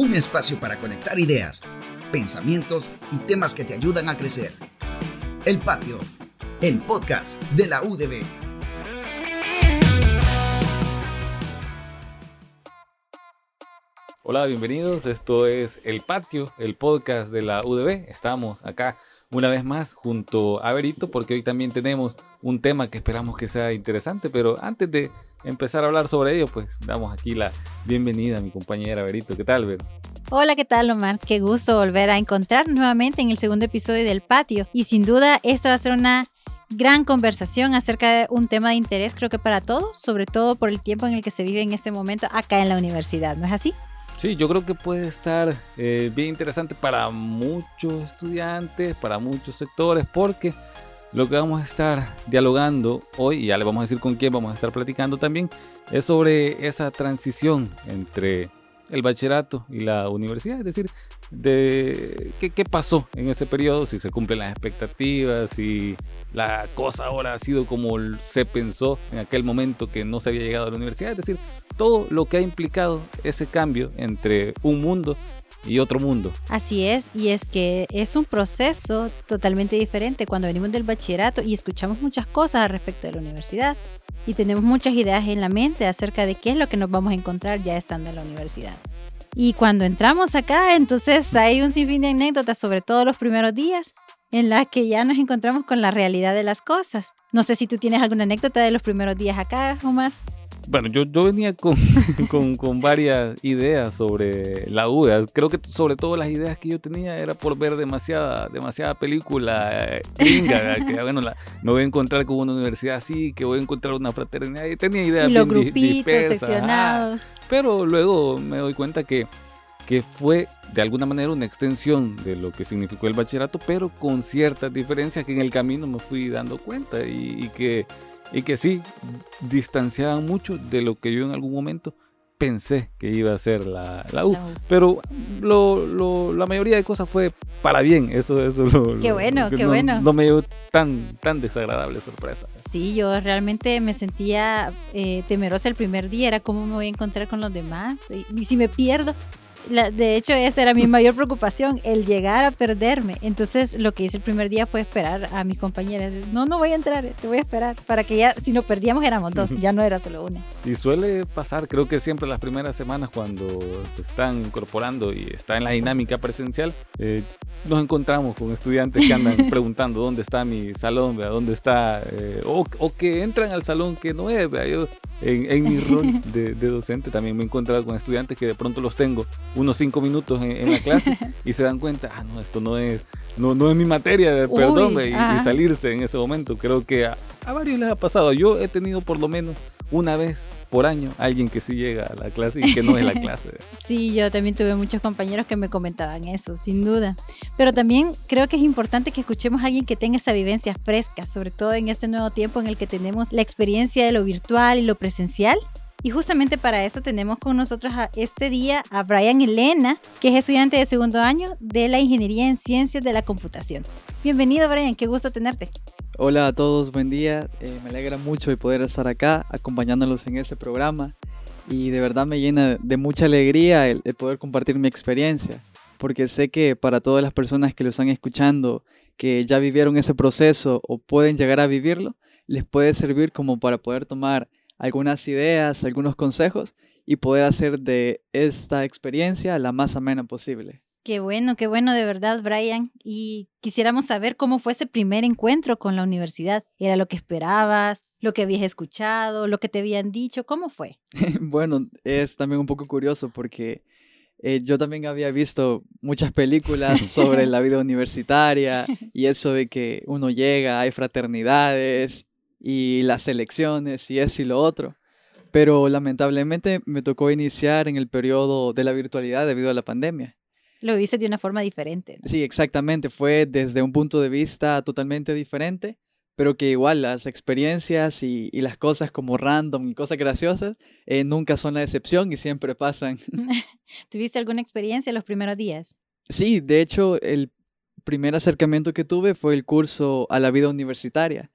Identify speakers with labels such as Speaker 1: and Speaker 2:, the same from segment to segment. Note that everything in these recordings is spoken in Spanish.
Speaker 1: un espacio para conectar ideas, pensamientos y temas que te ayudan a crecer. El Patio, el podcast de la UDB.
Speaker 2: Hola, bienvenidos. Esto es El Patio, el podcast de la UDB. Estamos acá una vez más junto a Berito porque hoy también tenemos un tema que esperamos que sea interesante, pero antes de empezar a hablar sobre ello, pues damos aquí la bienvenida a mi compañera Berito. ¿Qué tal, Ver?
Speaker 3: Hola, ¿qué tal, Omar? Qué gusto volver a encontrar nuevamente en el segundo episodio del patio. Y sin duda, esta va a ser una gran conversación acerca de un tema de interés, creo que para todos, sobre todo por el tiempo en el que se vive en este momento acá en la universidad, ¿no es así?
Speaker 2: Sí, yo creo que puede estar eh, bien interesante para muchos estudiantes, para muchos sectores, porque lo que vamos a estar dialogando hoy, y ya le vamos a decir con quién vamos a estar platicando también, es sobre esa transición entre el bachillerato y la universidad, es decir, de qué, qué, pasó en ese periodo, si se cumplen las expectativas, si la cosa ahora ha sido como se pensó en aquel momento que no se había llegado a la universidad, es decir, todo lo que ha implicado ese cambio entre un mundo y otro mundo.
Speaker 3: Así es, y es que es un proceso totalmente diferente cuando venimos del bachillerato y escuchamos muchas cosas al respecto de la universidad y tenemos muchas ideas en la mente acerca de qué es lo que nos vamos a encontrar ya estando en la universidad. Y cuando entramos acá, entonces hay un sinfín de anécdotas, sobre todo los primeros días, en las que ya nos encontramos con la realidad de las cosas. No sé si tú tienes alguna anécdota de los primeros días acá, Omar
Speaker 2: bueno, yo, yo venía con, con, con, varias ideas sobre la UDA. Creo que sobre todo las ideas que yo tenía era por ver demasiada, demasiada película eh, gringa, que bueno, la, me voy a encontrar con una universidad así, que voy a encontrar una fraternidad. Y tenía ideas
Speaker 3: y los grupitos seccionados.
Speaker 2: pero luego me doy cuenta que, que fue de alguna manera una extensión de lo que significó el bachillerato, pero con ciertas diferencias que en el camino me fui dando cuenta y, y que y que sí distanciaban mucho de lo que yo en algún momento pensé que iba a ser la, la U. Pero lo, lo, la mayoría de cosas fue para bien. Eso, eso lo,
Speaker 3: Qué bueno, qué
Speaker 2: no,
Speaker 3: bueno.
Speaker 2: No me dio tan, tan desagradable sorpresa.
Speaker 3: Sí, yo realmente me sentía eh, temerosa el primer día. Era cómo me voy a encontrar con los demás. Y, y si me pierdo, de hecho, esa era mi mayor preocupación, el llegar a perderme. Entonces, lo que hice el primer día fue esperar a mis compañeras. No, no voy a entrar, te voy a esperar. Para que ya, si nos perdíamos, éramos dos, ya no era solo una.
Speaker 2: Y suele pasar, creo que siempre las primeras semanas, cuando se están incorporando y está en la dinámica presencial, eh, nos encontramos con estudiantes que andan preguntando dónde está mi salón, dónde está, eh, o, o, que entran al salón que no es. Yo, en, en, mi rol de, de docente también me he encontrado con estudiantes que de pronto los tengo unos cinco minutos en, la clase y se dan cuenta, ah, no, esto no es, no, no es mi materia, perdón, y, y, salirse en ese momento. Creo que a, a, varios les ha pasado. Yo he tenido por lo menos una vez por año alguien que sí llega a la clase y que no es la clase.
Speaker 3: Sí, yo también tuve muchos compañeros que me comentaban eso, sin duda. Pero también creo que es importante que escuchemos a alguien que tenga esa vivencia fresca, sobre todo en este nuevo tiempo en el que tenemos la experiencia de lo virtual y lo presencial y justamente para eso tenemos con nosotros a este día a Brian Elena, que es estudiante de segundo año de la Ingeniería en Ciencias de la Computación. Bienvenido Brian, qué gusto tenerte.
Speaker 4: Hola a todos, buen día. Eh, me alegra mucho de poder estar acá acompañándolos en este programa y de verdad me llena de mucha alegría el poder compartir mi experiencia, porque sé que para todas las personas que lo están escuchando, que ya vivieron ese proceso o pueden llegar a vivirlo, les puede servir como para poder tomar algunas ideas, algunos consejos y poder hacer de esta experiencia la más amena posible.
Speaker 3: Qué bueno, qué bueno de verdad, Brian. Y quisiéramos saber cómo fue ese primer encuentro con la universidad. ¿Era lo que esperabas? ¿Lo que habías escuchado? ¿Lo que te habían dicho? ¿Cómo fue?
Speaker 4: bueno, es también un poco curioso porque eh, yo también había visto muchas películas sobre la vida universitaria y eso de que uno llega, hay fraternidades y las elecciones y eso y lo otro. Pero lamentablemente me tocó iniciar en el periodo de la virtualidad debido a la pandemia.
Speaker 3: Lo viste de una forma diferente.
Speaker 4: ¿no? Sí, exactamente. Fue desde un punto de vista totalmente diferente, pero que igual las experiencias y, y las cosas como random y cosas graciosas eh, nunca son la excepción y siempre pasan.
Speaker 3: ¿Tuviste alguna experiencia los primeros días?
Speaker 4: Sí, de hecho, el primer acercamiento que tuve fue el curso a la vida universitaria.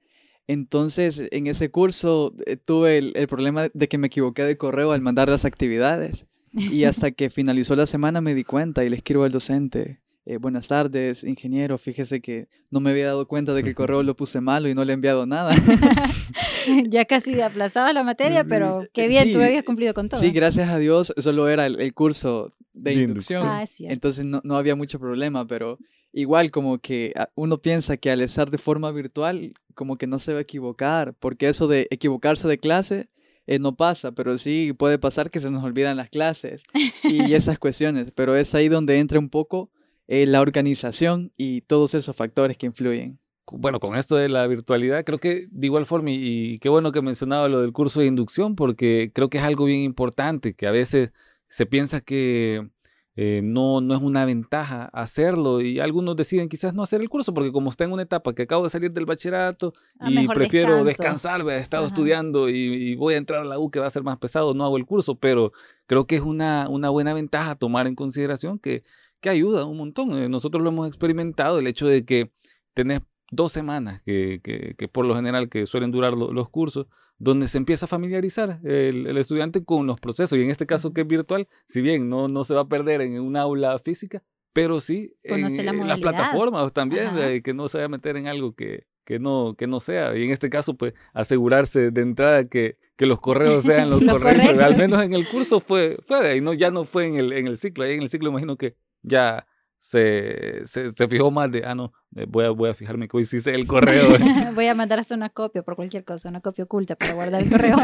Speaker 4: Entonces, en ese curso eh, tuve el, el, problema de que me equivoqué de correo al mandar las actividades. Y hasta que finalizó la semana me di cuenta y le escribo al docente, eh, buenas tardes, ingeniero, fíjese que no me había dado cuenta de que el correo lo puse malo y no le he enviado nada.
Speaker 3: ya casi aplazaba la materia, pero qué bien, tú habías cumplido con todo.
Speaker 4: Sí, gracias a Dios, solo era el, curso de inducción.
Speaker 3: Ah,
Speaker 4: entonces no, no, había mucho problema, pero igual como que ah, uno piensa que al estar de forma virtual, como que no se va a equivocar, porque eso de equivocarse de clase eh, no pasa, pero sí puede pasar que se nos olvidan las clases y esas cuestiones, pero es ahí donde entra un poco eh, la organización y todos esos factores que influyen.
Speaker 2: Bueno, con esto de la virtualidad, creo que de igual forma, y, qué bueno que mencionaba lo del curso de inducción, porque creo que es algo bien importante, que a veces se piensa que eh, no, no es una ventaja hacerlo y algunos deciden quizás no hacer el curso porque como está en una etapa que acabo de salir del bachillerato
Speaker 3: ah,
Speaker 2: y prefiero descansar, he estado estudiando y, voy a entrar a la U que va a ser más pesado, no hago el curso, pero creo que es una, una buena ventaja tomar en consideración que, que ayuda un montón. Eh, nosotros lo hemos experimentado, el hecho de que tenés dos semanas, que, que, por lo general que suelen durar los cursos, donde se empieza a familiarizar el, estudiante con los procesos. Y en este caso que es virtual, si bien no, no se va a perder en un aula física, pero sí en, las plataformas también, que no se vaya a meter en algo que, que, no, que no sea. Y en este caso, pues asegurarse de entrada que, que los correos sean los, correctos. Al menos en el curso fue, fue y no, ya no fue en el, en el ciclo. Ahí en el ciclo imagino que ya se, se, fijó más de, ah, no, eh, voy a, voy a fijarme que hoy sí sé el correo.
Speaker 3: voy a mandar hasta una copia por cualquier cosa, una copia oculta para guardar el correo.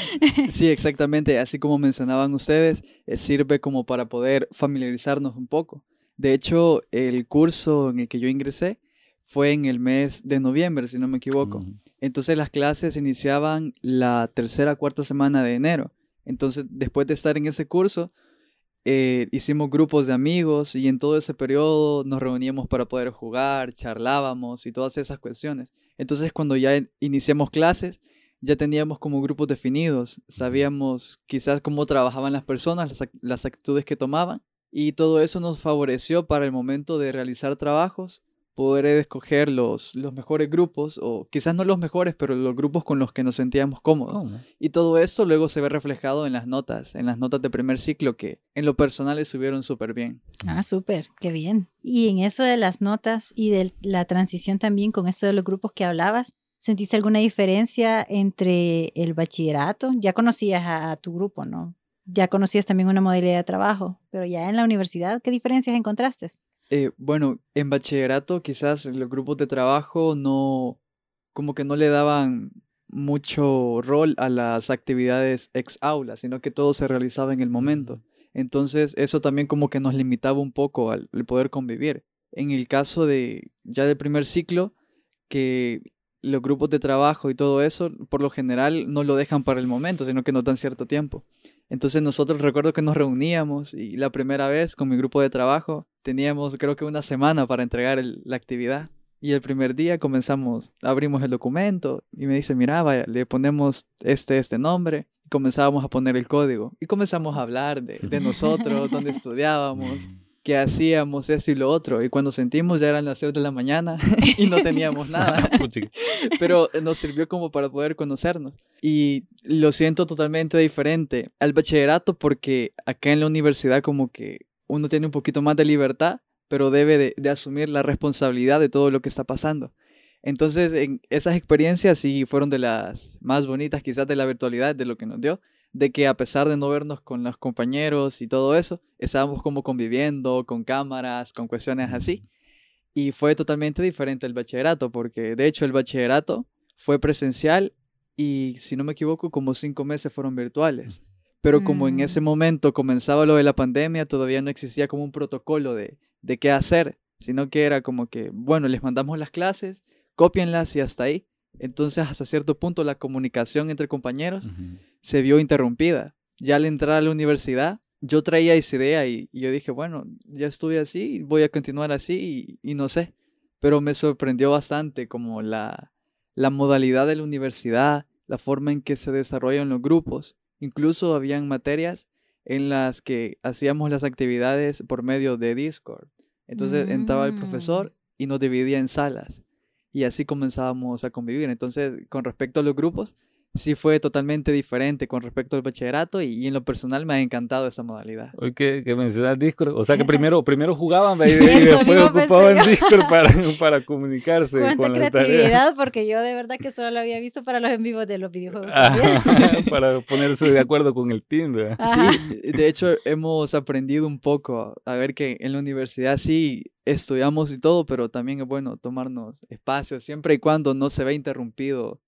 Speaker 4: sí, exactamente. Así como mencionaban ustedes, eh, sirve como para poder familiarizarnos un poco. De hecho, el curso en el que yo ingresé fue en el mes de noviembre, si no me equivoco. Entonces las clases iniciaban la tercera, cuarta semana de enero. Entonces, después de estar en ese curso, eh, hicimos grupos de amigos y en todo ese periodo nos reuníamos para poder jugar, charlábamos y todas esas cuestiones. Entonces cuando ya iniciamos clases, ya teníamos como grupos definidos, sabíamos quizás cómo trabajaban las personas, las, las actitudes que tomaban y todo eso nos favoreció para el momento de realizar trabajos poder escoger los, los mejores grupos, o quizás no los mejores, pero los grupos con los que nos sentíamos cómodos. Oh, y todo eso luego se ve reflejado en las notas, en las notas de primer ciclo, que en lo personal estuvieron súper bien.
Speaker 3: Ah, súper, qué bien. Y en eso de las notas y de la transición también con eso de los grupos que hablabas, ¿sentiste alguna diferencia entre el bachillerato? Ya conocías a tu grupo, ¿no? Ya conocías también una modalidad de trabajo, pero ya en la universidad, ¿qué diferencias encontraste?
Speaker 4: Eh, bueno, en bachillerato quizás los grupos de trabajo no, como que no le daban mucho rol a las actividades ex aula, sino que todo se realizaba en el momento. Entonces eso también como que nos limitaba un poco al, poder convivir. En el caso de ya del primer ciclo, que los grupos de trabajo y todo eso, por lo general no lo dejan para el momento, sino que nos dan cierto tiempo. Entonces nosotros recuerdo que nos reuníamos y la primera vez con mi grupo de trabajo teníamos creo que una semana para entregar la actividad. Y el primer día comenzamos, abrimos el documento y me dice, mira, vaya, le ponemos este, este nombre. Y comenzábamos a poner el código. Y comenzamos a hablar de, de nosotros, dónde estudiábamos, que hacíamos eso y lo otro. Y cuando sentimos ya eran las 6 de la mañana y no teníamos nada. Pero nos sirvió como para poder conocernos. Y lo siento totalmente diferente al bachillerato porque acá en la universidad como que uno tiene un poquito más de libertad, pero debe de, de asumir la responsabilidad de todo lo que está pasando. Entonces, en esas experiencias sí fueron de las más bonitas quizás de la virtualidad, de lo que nos dio de que a pesar de no vernos con los compañeros y todo eso, estábamos como conviviendo con cámaras, con cuestiones así. Y fue totalmente diferente el bachillerato, porque de hecho el bachillerato fue presencial y si no me equivoco, como cinco meses fueron virtuales. Pero como en ese mm. momento comenzaba lo de la pandemia, todavía no existía como un protocolo de, de qué hacer, sino que era como que, bueno, les mandamos las clases, copienlas y hasta ahí. Entonces, hasta cierto punto, la comunicación entre compañeros se vio interrumpida. Ya al entrar a la universidad, yo traía esa idea y, yo dije, bueno, ya estuve así, voy a continuar así y, no sé. Pero me sorprendió bastante como la, la modalidad de la universidad, la forma en que se desarrollan los grupos. Incluso habían materias en las que hacíamos las actividades por medio de Discord. Entonces entraba el profesor mm. y nos dividía en salas y así comenzábamos a convivir. Entonces, con respecto a los grupos, sí fue totalmente diferente con respecto al bachillerato y, en lo personal me ha encantado esa modalidad.
Speaker 2: Hoy que, que mencionas Discord, o sea que primero, primero jugaban y, después ocupaban Discord para, para comunicarse.
Speaker 3: Cuánta con creatividad, porque yo de verdad que solo lo había visto para los en vivos de los videojuegos.
Speaker 2: para ponerse de acuerdo con el team.
Speaker 4: Sí, de hecho hemos aprendido un poco a ver que en la universidad sí estudiamos y todo, pero también es bueno tomarnos espacio siempre y cuando no se vea interrumpido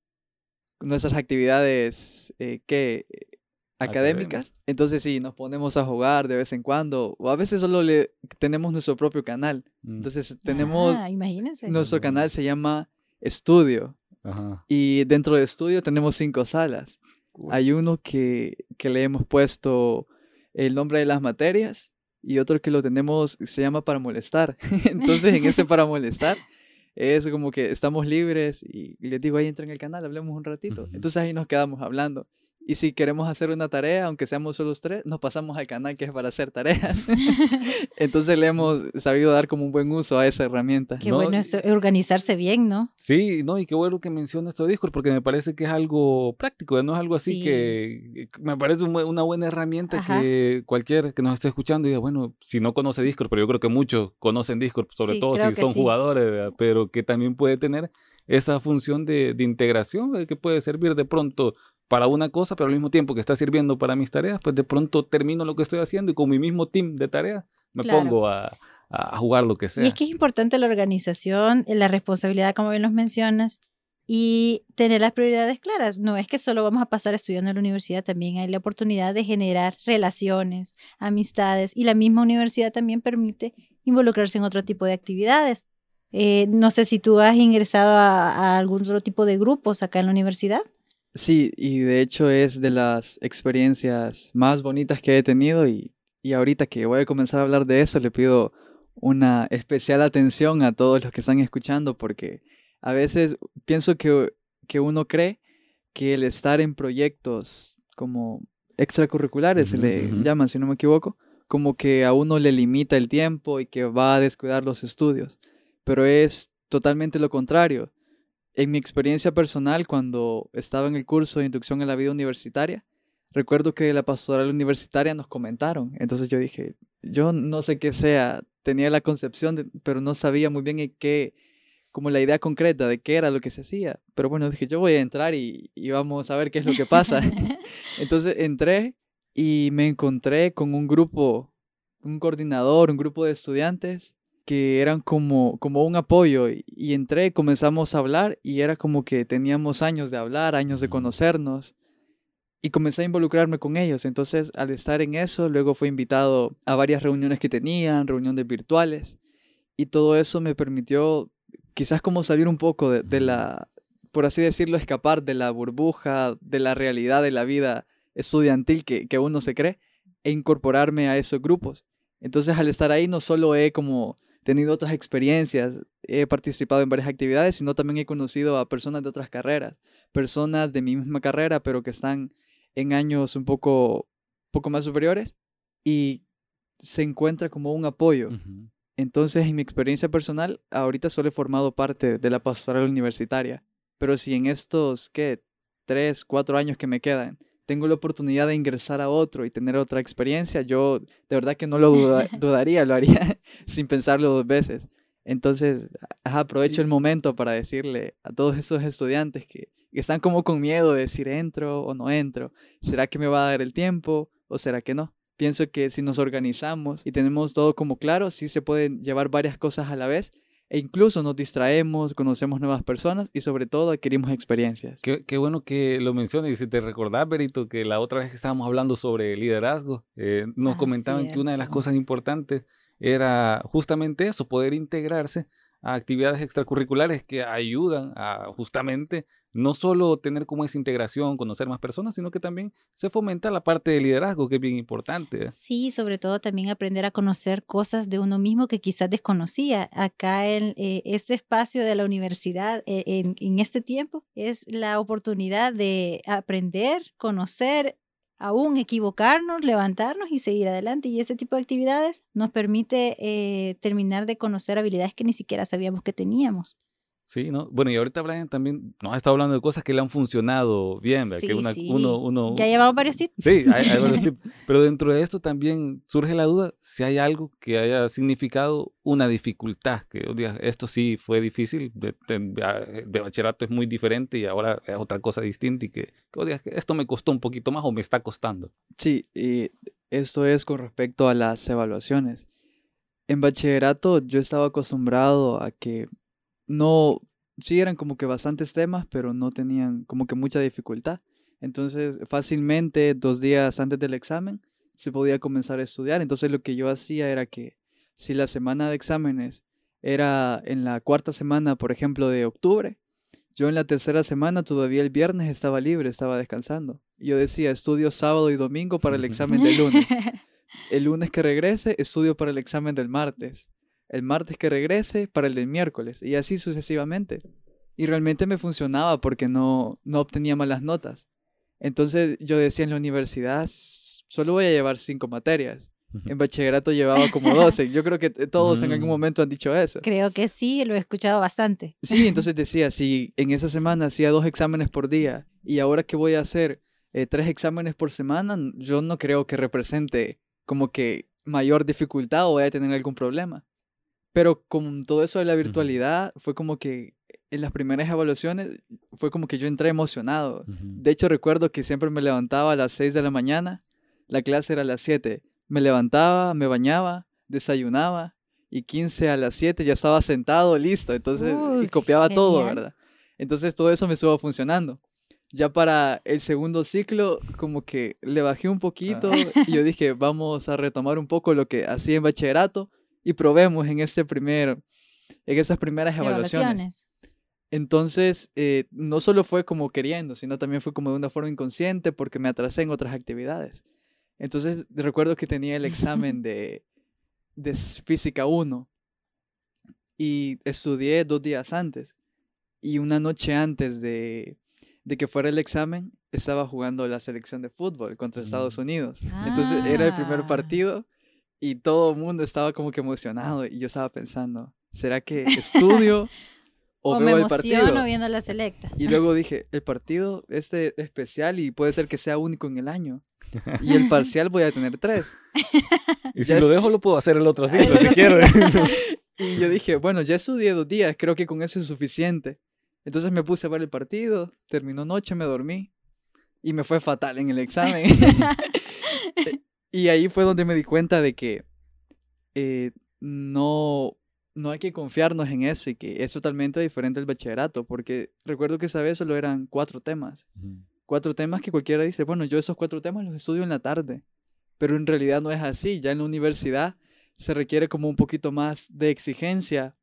Speaker 4: nuestras actividades eh, que académicas. Entonces sí, nos ponemos a jugar de vez en cuando o a veces solo le tenemos nuestro propio canal. Mm. Entonces tenemos
Speaker 3: ah, imagínense.
Speaker 4: nuestro canal se llama Estudio. Y dentro de Estudio tenemos cinco salas. Hay uno que, que le hemos puesto el nombre de las materias y otro que lo tenemos se llama para molestar. Entonces en ese para molestar es como que estamos libres y les digo, ahí entra en el canal, hablemos un ratito. Entonces ahí nos quedamos hablando. Y si queremos hacer una tarea, aunque seamos solo tres, nos pasamos al canal que es para hacer tareas. Entonces le hemos sabido dar como un buen uso a esa herramienta.
Speaker 3: Qué bueno eso, organizarse bien, ¿no?
Speaker 2: Sí, no, y qué bueno que menciona esto Discord, porque me parece que es algo práctico, no es algo así que me parece una buena herramienta que cualquier que nos esté escuchando diga, bueno, si no conoce Discord, pero yo creo que muchos conocen Discord, sobre todo si son jugadores, pero que también puede tener esa función de, de integración que puede servir de pronto para una cosa, pero al mismo tiempo que está sirviendo para mis tareas, pues de pronto termino lo que estoy haciendo y con mi mismo team de tareas me pongo a, a, jugar lo que sea.
Speaker 3: Y es que es importante la organización, la responsabilidad, como bien los mencionas, y tener las prioridades claras. No es que solo vamos a pasar estudiando en la universidad, también hay la oportunidad de generar relaciones, amistades, y la misma universidad también permite involucrarse en otro tipo de actividades. Eh, no sé si tú has ingresado a, a algún otro tipo de grupos acá en la universidad.
Speaker 4: Sí, y de hecho es de las experiencias más bonitas que he tenido y, y ahorita que voy a comenzar a hablar de eso le pido una especial atención a todos los que están escuchando porque a veces pienso que, que uno cree que el estar en proyectos como extracurriculares, se le llaman si no me equivoco, como que a uno le limita el tiempo y que va a descuidar los estudios, pero es totalmente lo contrario en mi experiencia personal, cuando estaba en el curso de inducción en la vida universitaria, recuerdo que la pastoral universitaria nos comentaron. Entonces yo dije, yo no sé qué sea, tenía la concepción, pero no sabía muy bien en qué, como la idea concreta de qué era lo que se hacía. Pero bueno, dije, yo voy a entrar y, y vamos a ver qué es lo que pasa. Entonces entré y me encontré con un grupo, un coordinador, un grupo de estudiantes que eran como, como un apoyo y, entré, comenzamos a hablar y era como que teníamos años de hablar, años de conocernos y comencé a involucrarme con ellos. Entonces, al estar en eso, luego fui invitado a varias reuniones que tenían, reuniones virtuales y todo eso me permitió quizás como salir un poco de, la, por así decirlo, escapar de la burbuja, de la realidad de la vida estudiantil que, que uno se cree e incorporarme a esos grupos. Entonces, al estar ahí, no solo he como tenido otras experiencias, he participado en varias actividades, sino también he conocido a personas de otras carreras, personas de mi misma carrera, pero que están en años un poco, poco más superiores y se encuentra como un apoyo. Entonces, en mi experiencia personal, ahorita solo he formado parte de la pastoral universitaria, pero si en estos, ¿qué? Tres, cuatro años que me quedan, tengo la oportunidad de ingresar a otro y tener otra experiencia, yo de verdad que no lo dudaría, lo haría sin pensarlo dos veces. Entonces, aprovecho el momento para decirle a todos esos estudiantes que, están como con miedo de decir entro o no entro, ¿será que me va a dar el tiempo o será que no? Pienso que si nos organizamos y tenemos todo como claro, sí se pueden llevar varias cosas a la vez e incluso nos distraemos, conocemos nuevas personas y sobre todo adquirimos experiencias.
Speaker 2: Qué, bueno que lo mencionas y si te recordás, Berito, que la otra vez que estábamos hablando sobre liderazgo, eh, nos comentaban que una de las cosas importantes era justamente eso, poder integrarse a actividades extracurriculares que ayudan a justamente no solo tener como esa integración, conocer más personas, sino que también se fomenta la parte de liderazgo, que es bien importante.
Speaker 3: Sí, sobre todo también aprender a conocer cosas de uno mismo que quizás desconocía. Acá en eh, este espacio de la universidad, eh, en, este tiempo, es la oportunidad de aprender, conocer aún equivocarnos, levantarnos y seguir adelante. Y ese tipo de actividades nos permite eh, terminar de conocer habilidades que ni siquiera sabíamos que teníamos.
Speaker 2: Sí, ¿no? Bueno, y ahorita Brian también nos ha estado hablando de cosas que le han funcionado bien, ¿verdad?
Speaker 3: Sí,
Speaker 2: que una,
Speaker 3: sí.
Speaker 2: uno, uno,
Speaker 3: Ya llevamos varios tips.
Speaker 2: Sí, hay, hay varios tips. Pero dentro de esto también surge la duda si hay algo que haya significado una dificultad, que digas, esto sí fue difícil, de, de- de bachillerato es muy diferente y ahora es otra cosa distinta y que, que digas, que esto me costó un poquito más o me está costando.
Speaker 4: Sí, y esto es con respecto a las evaluaciones. En bachillerato yo estaba acostumbrado a que no, sí eran como que bastantes temas, pero no tenían como que mucha dificultad. Entonces, fácilmente, dos días antes del examen, se podía comenzar a estudiar. Entonces, lo que yo hacía era que si la semana de exámenes era en la cuarta semana, por ejemplo, de octubre, yo en la tercera semana, todavía el viernes, estaba libre, estaba descansando. Yo decía, estudio sábado y domingo para el examen del lunes. El lunes que regrese, estudio para el examen del martes. El martes que regrese, para el del miércoles. Y así sucesivamente. Y realmente me funcionaba porque no, no obtenía malas notas. Entonces yo decía en la universidad, "S- solo voy a llevar cinco materias. En bachillerato llevaba como 12. Yo creo que todos en algún
Speaker 2: Mm.
Speaker 4: momento han dicho eso.
Speaker 3: Creo que sí, lo he escuchado bastante.
Speaker 4: Sí, entonces decía, si en esa semana hacía dos exámenes por día y ahora que voy a hacer eh, tres exámenes por semana, yo no creo que represente como que mayor dificultad o vaya a tener algún problema. Pero con todo eso de la virtualidad, fue como que en las primeras evaluaciones, fue como que yo entré emocionado. De hecho, recuerdo que siempre me levantaba a las 6 de la mañana, la clase era a las 7. Me levantaba, me bañaba, desayunaba y 15 a las 7 ya estaba sentado, listo. Entonces, y copiaba todo,
Speaker 3: genial.
Speaker 4: ¿verdad? Entonces, todo eso me estuvo funcionando. Ya para el segundo ciclo, como que le bajé un poquito y yo dije, vamos a retomar un poco lo que hacía en bachillerato y probemos en este primer, en esas primeras evaluaciones.
Speaker 3: Evaluaciones.
Speaker 4: Entonces, eh, no solo fue como queriendo, sino también fue como de una forma inconsciente porque me atrasé en otras actividades. Entonces, recuerdo que tenía el examen de, de física 1 y estudié dos días antes. Y una noche antes de, de que fuera el examen, estaba jugando la selección de fútbol contra Estados
Speaker 2: Mm.
Speaker 4: Unidos. Entonces, era el primer
Speaker 3: Ah.
Speaker 4: partido y todo el mundo estaba como que emocionado. Y yo estaba pensando, ¿será que estudio o,
Speaker 3: O,
Speaker 4: veo
Speaker 3: me
Speaker 4: el partido?
Speaker 3: viendo la selecta.
Speaker 4: Y luego dije, el partido este especial y puede ser que sea único en el año. Y el parcial voy a tener tres.
Speaker 2: Y si
Speaker 4: Ya
Speaker 2: lo
Speaker 4: es-
Speaker 2: dejo, lo puedo hacer el otro ciclo, si quiero.
Speaker 4: Y yo dije, bueno, ya estudié dos días, creo que con eso es suficiente. Entonces me puse a ver el partido, terminó noche, me dormí y me fue fatal en el examen. Y ahí fue donde me di cuenta de que eh, no, no hay que confiarnos en eso y que es totalmente diferente al bachillerato, porque recuerdo que esa vez solo eran cuatro temas. cuatro temas que cualquiera dice, bueno, yo esos cuatro temas los estudio en la tarde, pero en realidad no es así, ya en la universidad se requiere como un poquito más de exigencia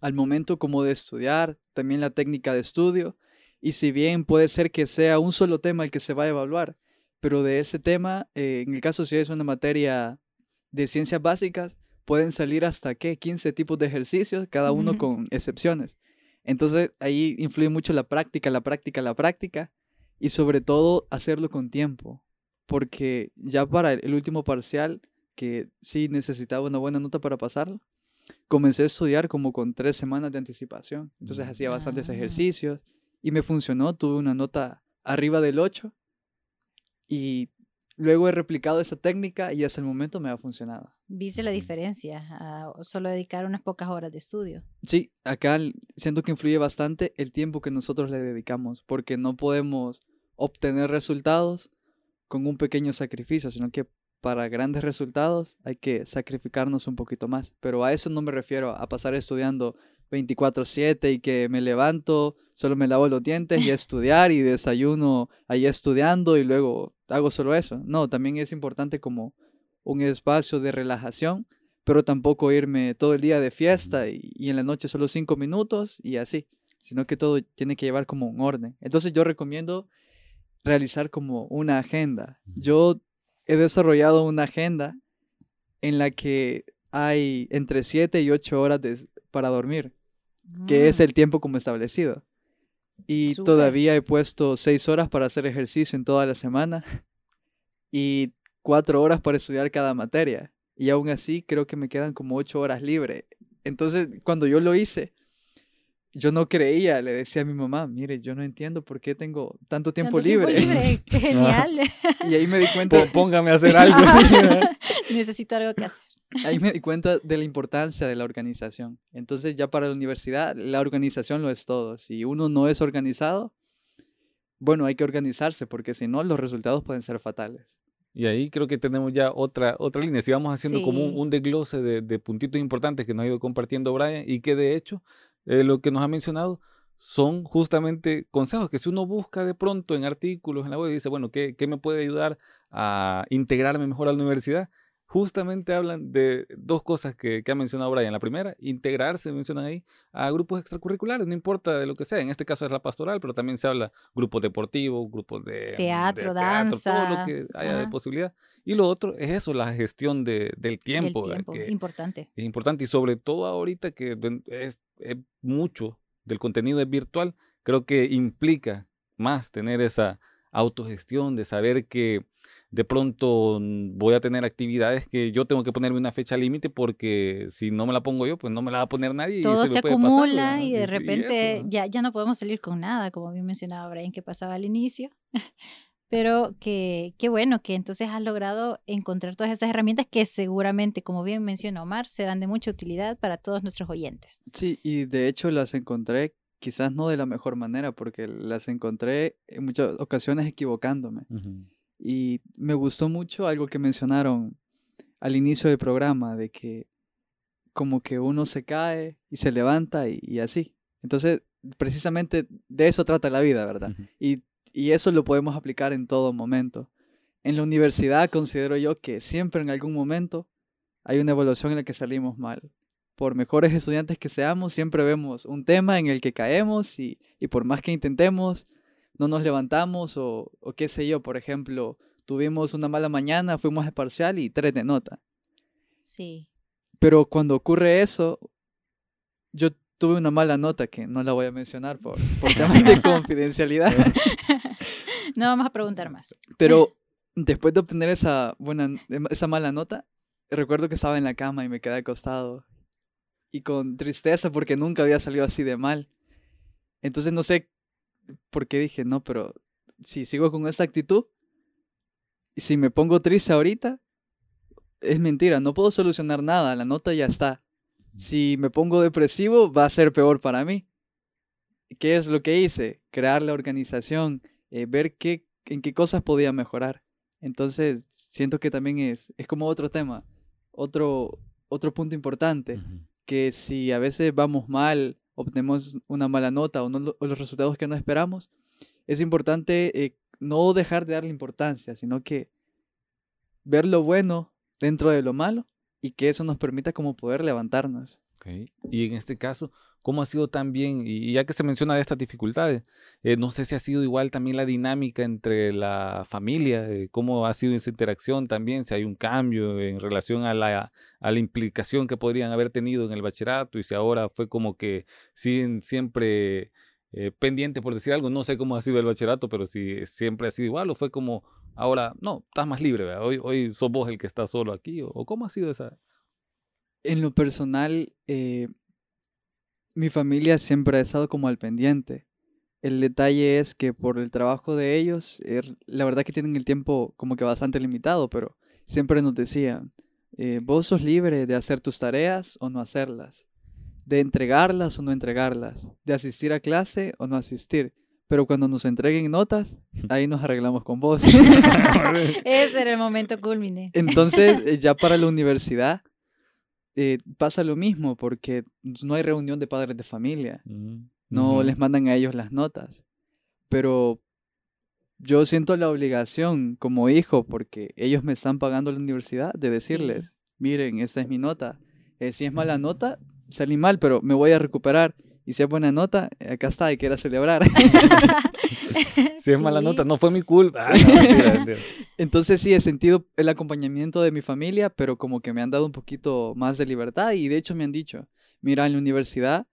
Speaker 4: al momento como de estudiar, también la técnica de estudio, y si bien puede ser que sea un solo tema el que se va a evaluar, pero de ese tema, eh, en el caso si es una materia de ciencias básicas, pueden salir hasta, ¿qué? 15 tipos de ejercicios, cada uno con excepciones. Entonces ahí influye mucho la práctica, la práctica, la práctica, y sobre todo hacerlo con tiempo, porque ya para el último parcial, que sí necesitaba una buena nota para pasarlo, comencé a estudiar como con tres semanas de anticipación. Entonces hacía bastantes
Speaker 3: Ah.
Speaker 4: ejercicios y me funcionó, tuve una nota arriba del 8 y luego he replicado esa técnica y hasta el momento me ha funcionado.
Speaker 3: Viste la diferencia a solo dedicar unas pocas horas de estudio.
Speaker 4: Sí, acá siento que influye bastante el tiempo que nosotros le dedicamos, porque no podemos obtener resultados con un pequeño sacrificio, sino que para grandes resultados hay que sacrificarnos un poquito más. Pero a eso no me refiero a pasar estudiando 24/7 y que me levanto, solo me lavo los dientes y a estudiar y desayuno ahí estudiando y luego hago solo eso. No, también es importante como un espacio de relajación pero tampoco irme todo el día de fiesta y, y en la noche solo cinco minutos y así, sino que todo tiene que llevar como un orden. Entonces yo recomiendo realizar como una agenda. Yo he desarrollado una agenda en la que hay entre 7 y 8 horas de- para dormir, que es
Speaker 3: Mm,
Speaker 4: el tiempo como establecido. Y todavía he puesto 6 horas para hacer ejercicio en toda la semana y 4 horas para estudiar cada materia. Y aún así creo que me quedan como 8 horas libre. Entonces, cuando yo lo hice, yo no creía, le decía a mi mamá, mire, yo no entiendo por qué tengo tanto tiempo
Speaker 3: Tanto
Speaker 4: libre.
Speaker 3: libre, qué genial.
Speaker 4: y ahí me di cuenta,
Speaker 2: Pó- Póngame a hacer algo.
Speaker 3: Necesito algo que hacer.
Speaker 4: Ahí me di cuenta de la importancia de la organización. Entonces ya para la universidad, la organización lo es todo. Si uno no es organizado, bueno, hay que organizarse porque si no, los resultados pueden ser fatales.
Speaker 2: Y ahí creo que tenemos ya otra, otra línea. Si vamos haciendo como un,
Speaker 3: Sí.
Speaker 2: un desglose de, de puntitos importantes que nos ha ido compartiendo Brian y que de hecho eh, lo que nos ha mencionado son justamente consejos que si uno busca de pronto en artículos en la web y dice, bueno, ¿qué, qué me puede ayudar a integrarme mejor a la universidad? Justamente hablan de dos cosas que, que ha mencionado Brian. La primera, integrarse, mencionan ahí, a grupos extracurriculares, no importa de lo que sea. En este caso es la pastoral, pero también se habla grupos deportivos, grupos de de
Speaker 3: Teatro,
Speaker 2: todo lo
Speaker 3: danza,
Speaker 2: que haya de posibilidad. Y lo otro es eso, la gestión de- del tiempo,
Speaker 3: Del tiempo,
Speaker 2: que
Speaker 3: importante.
Speaker 2: es importante y sobre todo ahorita que es mucho del contenido es virtual, creo que implica más tener esa autogestión de saber que de pronto mm, voy a tener actividades que yo tengo que ponerme una fecha límite porque si no me la pongo yo, pues no me la va a poner nadie.
Speaker 3: Todo se
Speaker 2: pasar,
Speaker 3: acumula y de repente
Speaker 2: eso, ¿no?
Speaker 3: ya, ya no podemos salir con nada, como bien mencionaba Brian que pasaba al inicio. Pero que, qué bueno que entonces has logrado encontrar todas esas herramientas que seguramente, como bien mencionó Omar, serán de mucha utilidad para todos nuestros oyentes.
Speaker 4: Sí, y de hecho las encontré quizás no de la mejor manera, porque las encontré en muchas ocasiones equivocándome. Y me gustó mucho algo que mencionaron al inicio del programa, de que como que uno se cae y se levanta y, y así. Entonces, precisamente de eso trata la vida, ¿verdad? Y, y eso lo podemos aplicar en todo momento. En la universidad considero yo que siempre en algún momento hay una evaluación en la que salimos mal. Por mejores estudiantes que seamos, siempre vemos un tema en el que caemos y, y por más que intentemos, no nos levantamos o, o qué sé yo, por ejemplo, tuvimos una mala mañana, fuimos al parcial y tres de nota.
Speaker 3: Sí.
Speaker 4: Pero cuando ocurre eso, yo tuve una mala nota que no la voy a mencionar por, por temas de confidencialidad.
Speaker 3: No vamos a preguntar más.
Speaker 4: Pero después de obtener esa, buena, esa mala nota, recuerdo que estaba en la cama y me quedé acostado. Y con tristeza porque nunca había salido así de mal. Entonces no sé por qué dije, no, pero si sigo con esta actitud, y si me pongo triste ahorita, es mentira, no puedo solucionar nada, la nota ya está. Si me pongo depresivo, va a ser peor para mí. ¿Qué es lo que hice? Crear la organización, eh, ver qué, en qué cosas podía mejorar. Entonces, siento que también es, es como otro tema, otro, otro punto importante, que si a veces vamos mal, obtenemos una mala nota o, no, los resultados que no esperamos, es importante eh, no dejar de darle importancia, sino que ver lo bueno dentro de lo malo y que eso nos permita como poder levantarnos.
Speaker 2: Ok. Y en este caso, ¿cómo ha sido también, y ya que se menciona de estas dificultades, eh, no sé si ha sido igual también la dinámica entre la familia, eh, cómo ha sido esa interacción también, si hay un cambio en relación a la, implicación que podrían haber tenido en el bachillerato y si ahora fue como que siguen siempre eh, pendientes por decir algo, no sé cómo ha sido el bachillerato, pero si siempre ha sido igual o fue como ahora, no, estás más libre, ¿verdad? hoy, hoy sos vos el que está solo aquí, o cómo ha sido esa...
Speaker 4: En lo personal, eh, mi familia siempre ha estado como al pendiente. El detalle es que por el trabajo de ellos, er- la verdad que tienen el tiempo como que bastante limitado, pero siempre nos decían, eh, vos sos libre de hacer tus tareas o no hacerlas, de entregarlas o no entregarlas, de asistir a clase o no asistir, pero cuando nos entreguen notas, ahí nos arreglamos con vos.
Speaker 3: Ese era el momento culmine.
Speaker 4: Entonces, eh, ya para la universidad eh, pasa lo mismo porque no hay reunión de padres de familia,
Speaker 2: Mm,
Speaker 4: no les mandan a ellos las notas. Pero yo siento la obligación como hijo, porque ellos me están pagando la universidad, de decirles, miren, esta es mi nota. Eh, si es mala nota, salí mal, pero me voy a recuperar. Y si es buena nota, eh, acá está, y quiera celebrar.
Speaker 2: Si es mala
Speaker 3: Sí.
Speaker 2: nota, no fue mi culpa. Ah, no, mentira, mentira.
Speaker 4: Entonces sí, he sentido el acompañamiento de mi familia, pero como que me han dado un poquito más de libertad y de hecho me han dicho, mira, en la universidad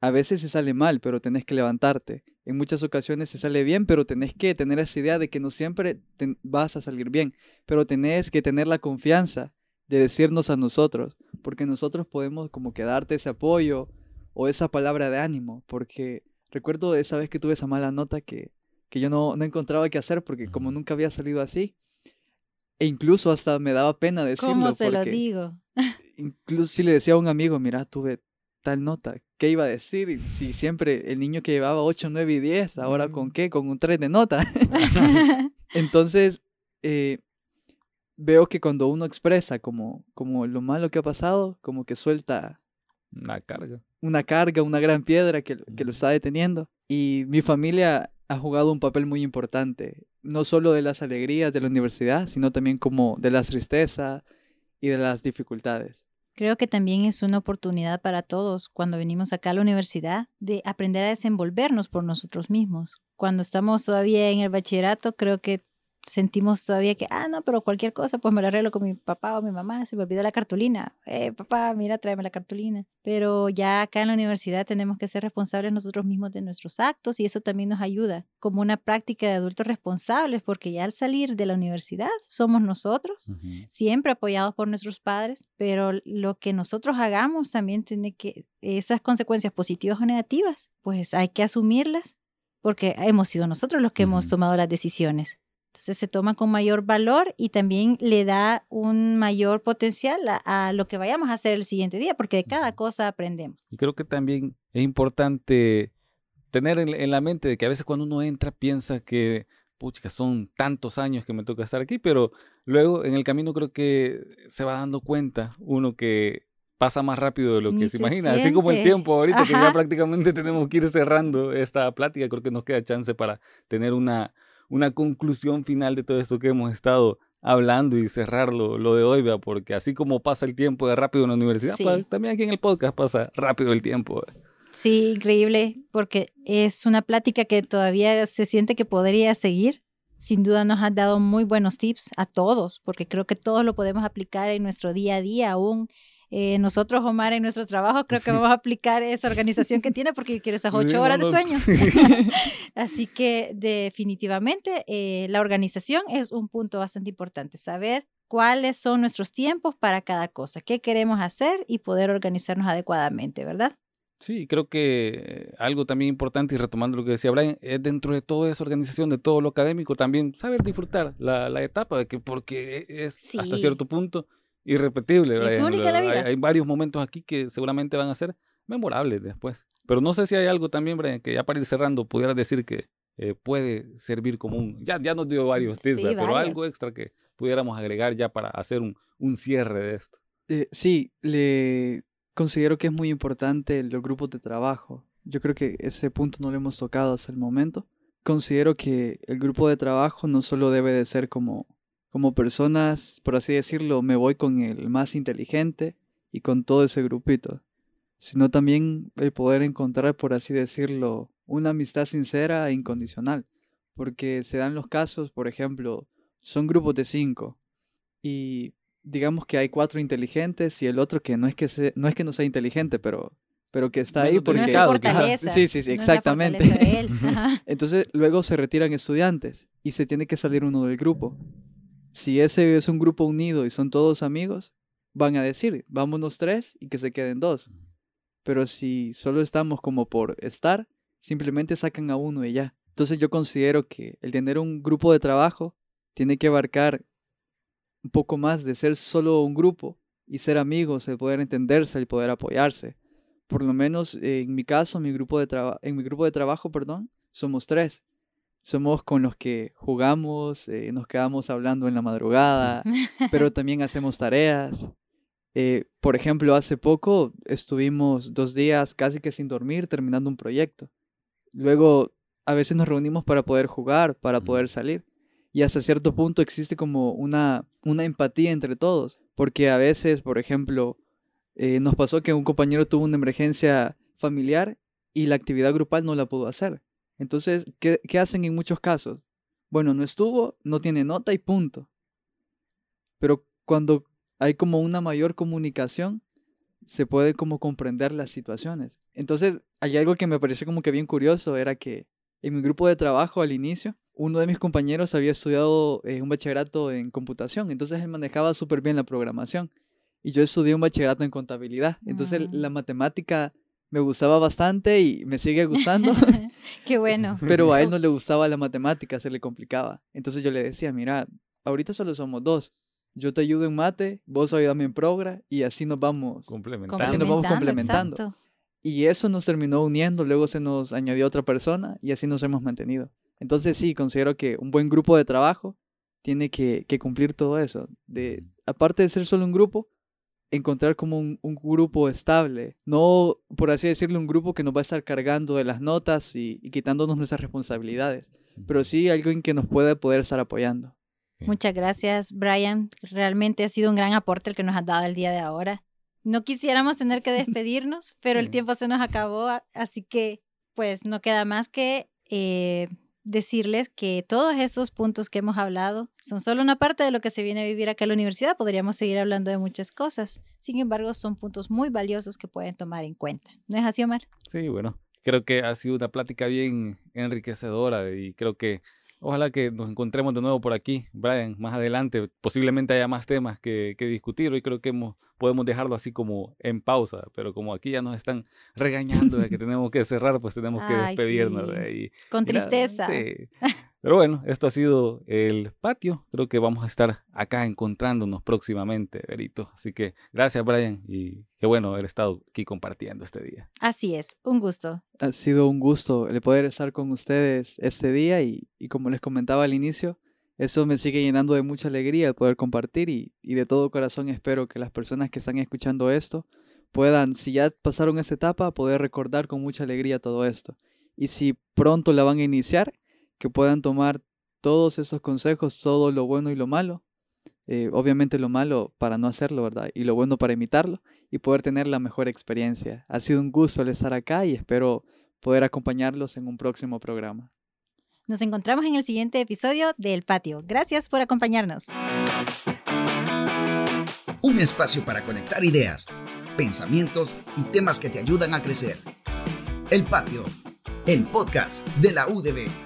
Speaker 4: a veces se sale mal, pero tenés que levantarte. En muchas ocasiones se sale bien, pero tenés que tener esa idea de que no siempre te- vas a salir bien, pero tenés que tener la confianza de decirnos a nosotros, porque nosotros podemos como que darte ese apoyo o esa palabra de ánimo, porque recuerdo esa vez que tuve esa mala nota que, que yo no, no encontraba qué hacer porque como nunca había salido así, e incluso hasta me daba pena decirlo.
Speaker 3: ¿Cómo se lo
Speaker 4: porque
Speaker 3: digo?
Speaker 4: Incluso si le decía a un amigo, mira, tuve tal nota, ¿qué iba a decir? Y Si siempre el niño que llevaba 8, 9 y 10, ahora con qué? Con un 3 de nota. Entonces, eh, veo que cuando uno expresa como, como lo malo que ha pasado, como que suelta
Speaker 2: Una carga.
Speaker 4: Una carga, una gran piedra que, que lo está deteniendo. Y mi familia ha jugado un papel muy importante, no solo de las alegrías de la universidad, sino también como de las tristezas y de las dificultades.
Speaker 3: Creo que también es una oportunidad para todos cuando venimos acá a la universidad de aprender a desenvolvernos por nosotros mismos. Cuando estamos todavía en el bachillerato, creo que sentimos todavía que, ah, no, pero cualquier cosa, pues me lo arreglo con mi papá o mi mamá, se me olvidó la cartulina. Eh, papá, mira, tráeme la cartulina. Pero ya acá en la universidad tenemos que ser responsables nosotros mismos de nuestros actos y eso también nos ayuda como una práctica de adultos responsables, porque ya al salir de la universidad somos nosotros siempre apoyados por nuestros padres, pero lo que nosotros hagamos también tiene que, esas consecuencias positivas o negativas, pues hay que asumirlas porque hemos sido nosotros los que hemos tomado las decisiones. Entonces se toma con mayor valor y también le da un mayor potencial a, a lo que vayamos a hacer el siguiente día, porque de cada cosa aprendemos.
Speaker 2: Y creo que también es importante tener en, en la mente de que a veces cuando uno entra piensa que, pucha, son tantos años que me toca estar aquí, pero luego en el camino creo que se va dando cuenta uno que pasa más rápido de lo que
Speaker 3: Ni
Speaker 2: se
Speaker 3: se
Speaker 2: imagina. Así como el tiempo ahorita que ya prácticamente tenemos que ir cerrando esta plática, creo que nos queda chance para tener una, una conclusión final de todo esto que hemos estado hablando y cerrar lo, lo de hoy, ¿vea? porque así como pasa el tiempo de rápido en la universidad,
Speaker 3: Sí.
Speaker 2: pues, también aquí en el podcast pasa rápido el tiempo.
Speaker 3: Sí, increíble, porque es una plática que todavía se siente que podría seguir. Sin duda nos has dado muy buenos tips a todos, porque creo que todos lo podemos aplicar en nuestro día a día aún. Eh, nosotros, Omar, en nuestro trabajo, creo que
Speaker 2: Sí.
Speaker 3: vamos a aplicar esa organización que tiene, porque yo quiero esas ocho horas de sueño.
Speaker 2: sí.
Speaker 3: Así que definitivamente eh, la organización es un punto bastante importante, saber cuáles son nuestros tiempos para cada cosa, qué queremos hacer y poder organizarnos adecuadamente, ¿verdad?
Speaker 2: Sí, creo que algo también importante, y retomando lo que decía Brian, es dentro de toda esa organización, de todo lo académico, también saber disfrutar la, la etapa, de que porque es hasta
Speaker 3: Sí.
Speaker 2: cierto punto irrepetible.
Speaker 3: Es única la
Speaker 2: hay-
Speaker 3: vida.
Speaker 2: Hay, varios momentos aquí que seguramente van a ser memorables después. Pero no sé si hay algo también, Brian, que ya para ir cerrando pudieras decir que eh, puede servir como un... Ya, ya nos dio varios tips,
Speaker 3: Sí,
Speaker 2: pero algo extra que pudiéramos agregar ya para hacer un, un cierre de esto.
Speaker 4: Eh, sí, le considero que es muy importante los grupos de trabajo. Yo creo que ese punto no lo hemos tocado hasta el momento. Considero que el grupo de trabajo no solo debe de ser como, como personas, por así decirlo, me voy con el más inteligente y con todo ese grupito, sino también el poder encontrar, por así decirlo, una amistad sincera e incondicional. Porque se dan los casos, por ejemplo, son grupos de cinco y digamos que hay cuatro inteligentes y el otro que no es que, se- no, es que no sea inteligente, pero, pero que está
Speaker 2: No
Speaker 4: ahí porque...
Speaker 3: no es su fortaleza.
Speaker 4: Sí, sí, sí,
Speaker 3: no es la
Speaker 4: exactamente.
Speaker 3: de él.
Speaker 4: Entonces luego se retiran estudiantes y se tiene que salir uno del grupo. Si ese es un grupo unido y son todos amigos, van a decir, vámonos tres y que se queden dos. Pero si solo estamos como por estar, simplemente sacan a uno y ya. Entonces yo considero que el tener un grupo de trabajo tiene que abarcar un poco más de ser solo un grupo y ser amigos, el poder entenderse, el poder apoyarse. Por lo menos eh, en mi caso, mi grupo de en mi grupo de trabajo, perdón, somos tres. Somos con los que jugamos, eh, nos quedamos hablando en la madrugada, pero también hacemos tareas. Eh, por ejemplo, hace poco estuvimos dos días casi que sin dormir terminando un proyecto. Luego, a veces nos reunimos para poder jugar, para poder salir. Y hasta cierto punto existe como una, una empatía entre todos. Porque a veces, por ejemplo, eh, nos pasó que un compañero tuvo una emergencia familiar y la actividad grupal no la pudo hacer. Entonces, ¿qué, qué hacen en muchos casos? Bueno, no estuvo, no tiene nota y punto. Pero cuando hay como una mayor comunicación, se puede como comprender las situaciones. Entonces, hay algo que me pareció como que bien curioso, era que en mi grupo de trabajo al inicio, uno de mis compañeros había estudiado eh, un bachillerato en computación, entonces él manejaba súper bien la programación. Y yo estudié un bachillerato en contabilidad. Entonces,
Speaker 3: Mm.
Speaker 4: la matemática me gustaba bastante y me sigue gustando.
Speaker 3: Qué bueno.
Speaker 4: Pero a él no le gustaba la matemática, se le complicaba. Entonces yo le decía, mira, ahorita solo somos dos. Yo te ayudo en mate, vos ayúdame en progra y así nos vamos
Speaker 2: complementando.
Speaker 4: Así nos vamos complementando. Y eso nos terminó uniendo, luego se nos añadió otra persona y así nos hemos mantenido. Entonces sí, considero que un buen grupo de trabajo tiene que, que cumplir todo eso. De, aparte de ser solo un grupo, encontrar como un, un, grupo estable, no, por así decirlo, un grupo que nos va a estar cargando de las notas y, y quitándonos nuestras responsabilidades, pero sí alguien que nos pueda poder estar apoyando.
Speaker 3: Muchas gracias, Brian. Realmente ha sido un gran aporte el que nos has dado el día de ahora. No quisiéramos tener que despedirnos, pero el tiempo se nos acabó, así que pues no queda más que eh, decirles que todos esos puntos que hemos hablado son solo una parte de lo que se viene a vivir acá en la universidad. Podríamos seguir hablando de muchas cosas. Sin embargo, son puntos muy valiosos que pueden tomar en cuenta. ¿No es así, Omar?
Speaker 2: Sí, bueno, creo que ha sido una plática bien enriquecedora y creo que Ojalá que nos encontremos de nuevo por aquí, Brian, más adelante. Posiblemente haya más temas que, que discutir. Hoy creo que hemos, podemos dejarlo así como en pausa, pero como aquí ya nos están regañando de que tenemos que cerrar, pues tenemos que despedirnos. de ahí.
Speaker 3: Con tristeza.
Speaker 2: sí. Pero bueno, esto ha sido el patio. Creo que vamos a estar acá encontrándonos próximamente, Berito. Así que gracias, Brian, y qué bueno haber estado aquí compartiendo este día.
Speaker 3: Así es, un gusto.
Speaker 4: Ha sido un gusto el poder estar con ustedes este día y, y como les comentaba al inicio, eso me sigue llenando de mucha alegría el poder compartir y, y de todo corazón espero que las personas que están escuchando esto puedan, si ya pasaron esa etapa, poder recordar con mucha alegría todo esto. Y si pronto la van a iniciar, que puedan tomar todos esos consejos, todo lo bueno y lo malo. Eh, obviamente lo malo para no hacerlo, ¿verdad? Y lo bueno para imitarlo y poder tener la mejor experiencia. Ha sido un gusto el estar acá y espero poder acompañarlos en un próximo programa.
Speaker 3: Nos encontramos en el siguiente episodio de El Patio. Gracias por acompañarnos.
Speaker 1: Un espacio para conectar ideas, pensamientos y temas que te ayudan a crecer. El Patio el podcast de la UDB.